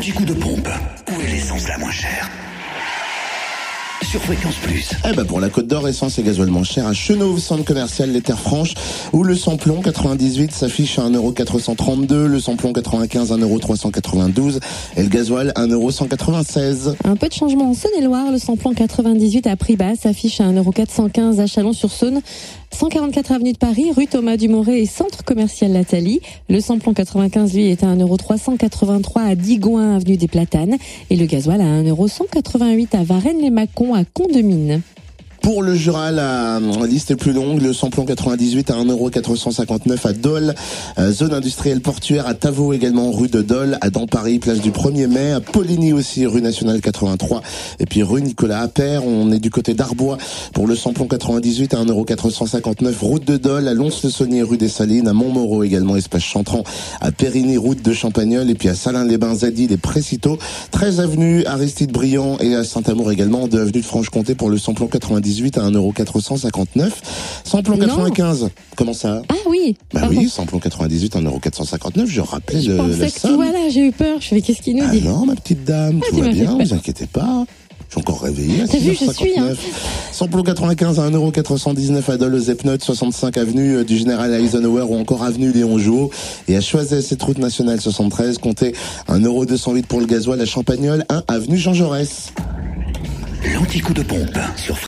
L'anti-coup de pompe. Où est l'essence la moins chère? Sur Fréquence Plus. Eh ben pour la Côte d'Or, essence et gasoil moins cher à Chenauve, centre commercial Les Terres Franches, où le samplon 98 s'affiche à 1,432€, le samplon 95 1,392€ et le gasoil 1,196€. Un peu de changement en Saône-et-Loire, le samplon 98 à prix bas s'affiche à 1,415€ à Chalon-sur-Saône, 144 avenue de Paris, rue Thomas Dumoré et centre commercial Lathalie. Le samplon 95 lui est à 1,383€ à Digoin avenue des Platanes et le gasoil à 1,188€ à Varennes-les-Mâcons à Condemine. Pour le Jura, la liste est plus longue. Le samplon 98 à 1,459€ à Dole, euh, zone industrielle portuaire à Tavaux également, rue de Dole, à dans Paris, place du 1er mai, à Poligny aussi, rue nationale 83, et puis rue Nicolas Appert. On est du côté d'Arbois. Pour le samplon 98 à 1,459€, route de Dole, à Lons-le-Saunier, rue des Salines, à Montmoreau également, espace Chantran, à Périgny, route de Champagnol, et puis à Salins-les-Bains, Zadi, les Précitaux, 13 avenue Aristide Briand et à Saint-Amour également, 2 avenue de Franche-Comté pour le samplon 98 à 1,459€. Samplon 95, comment ça? Ah oui Bah oui, samplon 98 à 1,459€, je rappelais Je le, pensais la que somme. voilà, j'ai eu peur. Je fais qu'est-ce qu'il nous Ah dit? Non, ma petite dame, Ah, tout va bien, peur. vous inquiétez pas. Je suis encore réveillé à T'as vu, je 6h59. suis, hein. Samplon 95 à 1,419€ à Dole, Zepnot, 65 avenue euh, du Général Eisenhower ou encore avenue Léon Jouot. Et à Choiset, cette route nationale 73, comptez 1,208€ pour le gasoil à Champagnol, 1 avenue Jean Jaurès. L'anti-coup de pompe sur